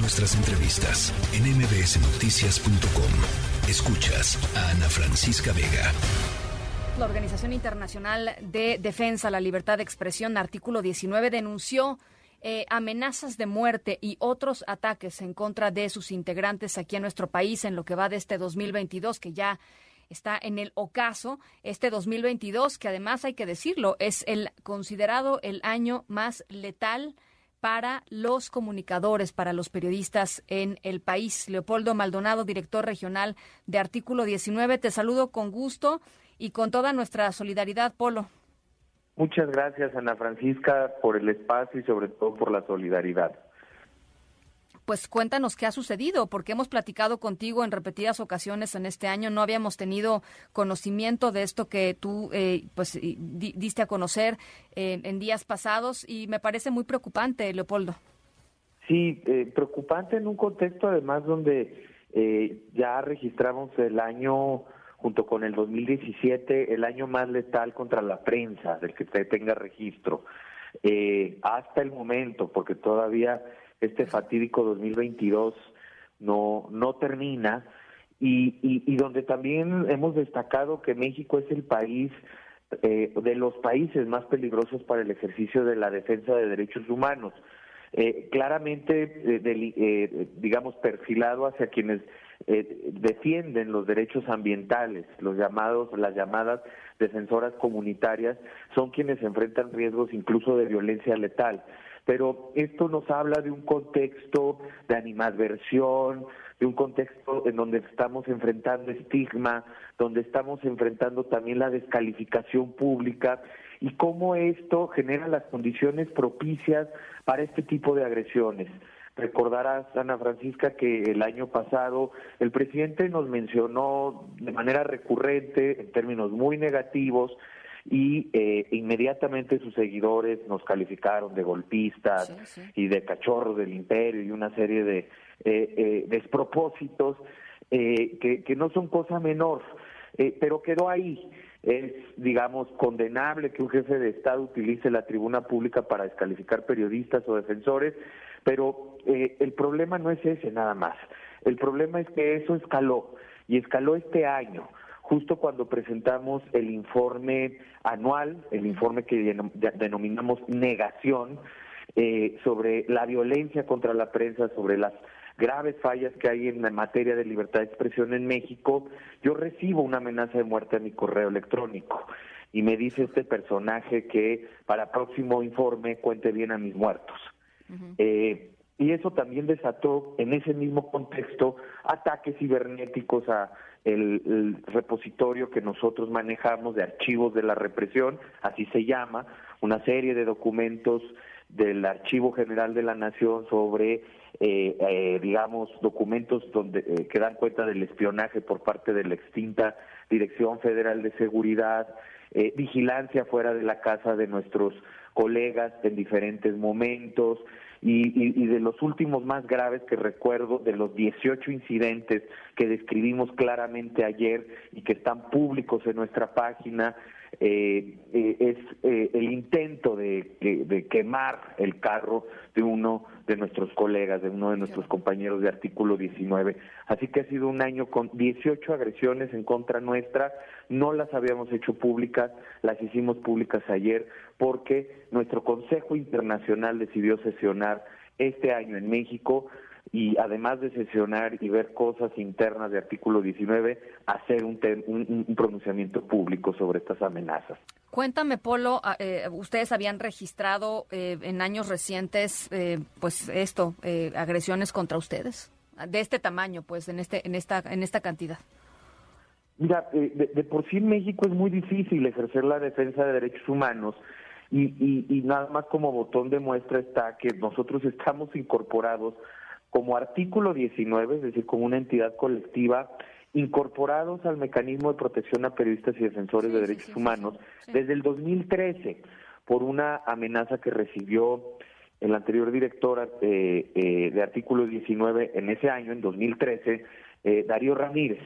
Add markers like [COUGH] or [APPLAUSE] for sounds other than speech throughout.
Nuestras entrevistas en mbsnoticias.com. Escuchas a Ana Francisca Vega. La Organización Internacional de Defensa la Libertad de Expresión, artículo 19, denunció eh, amenazas de muerte y otros ataques en contra de sus integrantes aquí en nuestro país en lo que va de este 2022, que ya está en el ocaso, este 2022, que además hay que decirlo, es el considerado el año más letal para los comunicadores, para los periodistas en el país. Leopoldo Maldonado, director regional de Artículo 19, te saludo con gusto y con toda nuestra solidaridad, Polo. Muchas gracias, Ana Francisca, por el espacio y sobre todo por la solidaridad pues cuéntanos qué ha sucedido, porque hemos platicado contigo en repetidas ocasiones en este año, no habíamos tenido conocimiento de esto que tú eh, pues diste a conocer eh, en días pasados y me parece muy preocupante, Leopoldo. Sí, eh, preocupante en un contexto además donde ya registramos el año junto con el 2017 el año más letal contra la prensa del que usted tenga registro. hasta el momento, porque todavía este fatídico 2022 no, no termina y, y, donde también hemos destacado que México es el país eh, de los países más peligrosos para el ejercicio de la defensa de derechos humanos. Eh, claramente, eh, digamos, perfilado hacia quienes defienden los derechos ambientales, los llamados, las llamadas defensoras comunitarias, son quienes enfrentan riesgos incluso de violencia letal pero esto nos habla de un contexto de animadversión, de un contexto en donde estamos enfrentando estigma, donde estamos enfrentando también la descalificación pública y cómo esto genera las condiciones propicias para este tipo de agresiones. Recordarás, Ana Francisca, que el año pasado el presidente nos mencionó de manera recurrente, en términos muy negativos, y eh, inmediatamente sus seguidores nos calificaron de golpistas y de cachorros del imperio y una serie de eh, eh, despropósitos que, que no son cosa menor, pero quedó ahí. Es, digamos, condenable que un jefe de Estado utilice la tribuna pública para descalificar periodistas o defensores, pero el problema no es ese nada más. El problema es que eso escaló y escaló este año justo cuando presentamos el informe anual, el informe que denominamos negación, eh, sobre la violencia contra la prensa, sobre las graves fallas que hay en la materia de libertad de expresión en México, yo recibo una amenaza de muerte a mi correo electrónico y me dice este personaje que para próximo informe cuente bien a mis muertos. eh, y eso también desató en ese mismo contexto ataques cibernéticos a el, repositorio que nosotros manejamos de archivos de la represión, así se llama, una serie de documentos del Archivo General de la Nación sobre, eh, eh, digamos, documentos donde eh, que dan cuenta del espionaje por parte de la extinta Dirección Federal de Seguridad, vigilancia fuera de la casa de nuestros colegas en diferentes momentos, y, de los últimos más graves que recuerdo, de los 18 incidentes que describimos claramente ayer y que están públicos en nuestra página, eh, eh, es eh, el intento de, de, quemar el carro de uno de nuestros colegas, de uno de nuestros compañeros de artículo 19. Así que ha sido un año con 18 agresiones en contra nuestra, no las habíamos hecho públicas, las hicimos públicas ayer porque nuestro Consejo Internacional decidió sesionar este año en México y además de sesionar y ver cosas internas de artículo 19, hacer un, un, pronunciamiento público sobre estas amenazas. Cuéntame, Polo, ah, eh, ustedes habían registrado eh, en años recientes, eh, pues esto, agresiones contra ustedes de este tamaño, pues en este, en esta, en esta cantidad. Mira, de, de, por sí en México es muy difícil ejercer la defensa de derechos humanos y, y, y nada más como botón de muestra está que nosotros estamos incorporados como artículo 19, es decir, como una entidad colectiva, incorporados al mecanismo de protección a periodistas y defensores de derechos humanos desde el 2013 por una amenaza que recibió el anterior director eh, eh, de artículo 19 en ese año, en 2013, eh, Darío Ramírez.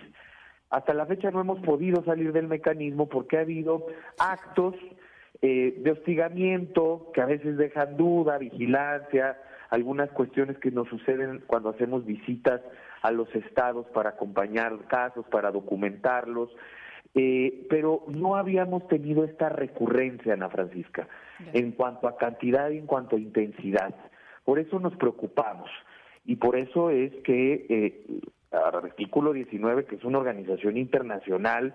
Hasta la fecha no hemos podido salir del mecanismo porque ha habido actos de hostigamiento que a veces dejan duda, vigilancia, algunas cuestiones que nos suceden cuando hacemos visitas a los estados para acompañar casos, para documentarlos, eh, pero no habíamos tenido esta recurrencia, Ana Francisca, en cuanto a cantidad y en cuanto a intensidad. Por eso nos preocupamos. Y por eso es que eh, artículo 19, que es una organización internacional,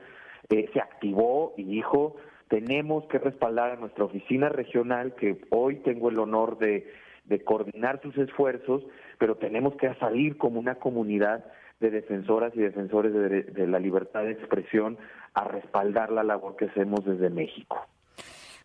eh, se activó y dijo, tenemos que respaldar a nuestra oficina regional, que hoy tengo el honor de, coordinar sus esfuerzos, pero tenemos que salir como una comunidad de defensoras y defensores de la libertad de expresión a respaldar la labor que hacemos desde México.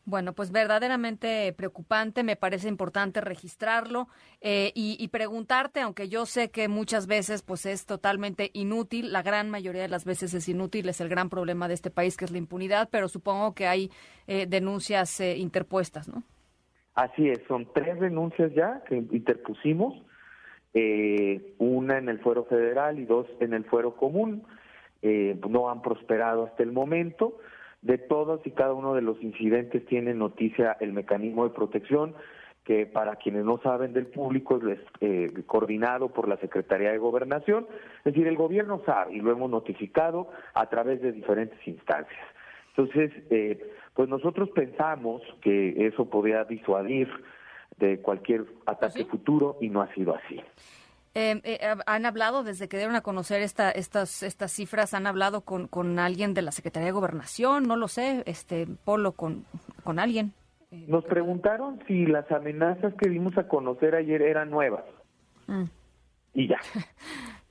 Bueno, pues verdaderamente preocupante, me parece importante registrarlo eh, y, preguntarte, aunque yo sé que muchas veces pues es totalmente inútil, la gran mayoría de las veces es inútil, es el gran problema de este país que es la impunidad, pero supongo que hay eh, denuncias eh, interpuestas, ¿no? Así es, son tres denuncias ya que interpusimos, una en el fuero federal y dos en el fuero común, no han prosperado hasta el momento de todos y cada uno de los incidentes tiene noticia el mecanismo de protección que para quienes no saben del público es eh, coordinado por la Secretaría de Gobernación, es decir, el gobierno sabe y lo hemos notificado a través de diferentes instancias. Entonces, eh, pues nosotros pensamos que eso podría disuadir de cualquier ataque futuro y no ha sido así. Em, eh, ¿Han hablado desde que dieron a conocer esta, estas, estas cifras? ¿Han hablado con, con alguien de la Secretaría de Gobernación? No lo sé, este Polo, con, con alguien. Eh, Nos preguntaron si las amenazas que dimos a conocer ayer eran nuevas. Mm. Y ya.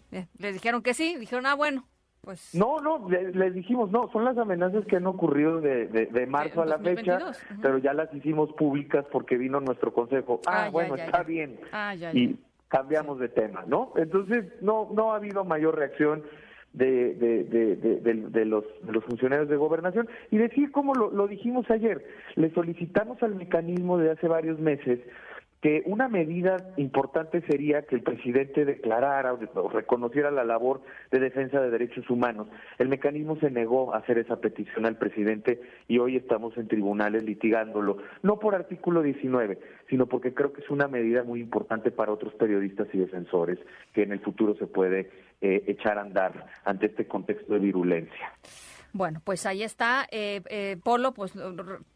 [LAUGHS] Les dijeron que sí, dijeron, ah, bueno, pues... No, no, les, dijimos, no, son las amenazas que han ocurrido de, de, marzo a la fecha, pero ya las hicimos públicas porque vino nuestro consejo. Ah, ah bueno, está bien. Ah, ya, y, cambiamos de tema, ¿no? Entonces, no, no ha habido mayor reacción de, de, de, los, de los funcionarios de gobernación. Y decir, como lo, lo dijimos ayer, le solicitamos al mecanismo de hace varios meses que una medida importante sería que el presidente declarara o reconociera la labor de defensa de derechos humanos. El mecanismo se negó a hacer esa petición al presidente y hoy estamos en tribunales litigándolo, no por artículo 19, sino porque creo que es una medida muy importante para otros periodistas y defensores que en el futuro se puede eh, echar a andar ante este contexto de virulencia. Bueno, pues ahí está, eh, eh, Polo, pues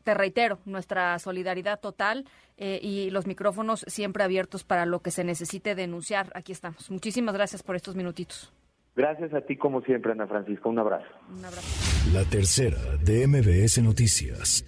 te reitero, nuestra solidaridad total eh, y los micrófonos siempre abiertos para lo que se necesite denunciar. Aquí estamos. Muchísimas gracias por estos minutitos. Gracias a ti como siempre, Ana Francisco. Un abrazo. Un abrazo. La tercera de MBS Noticias.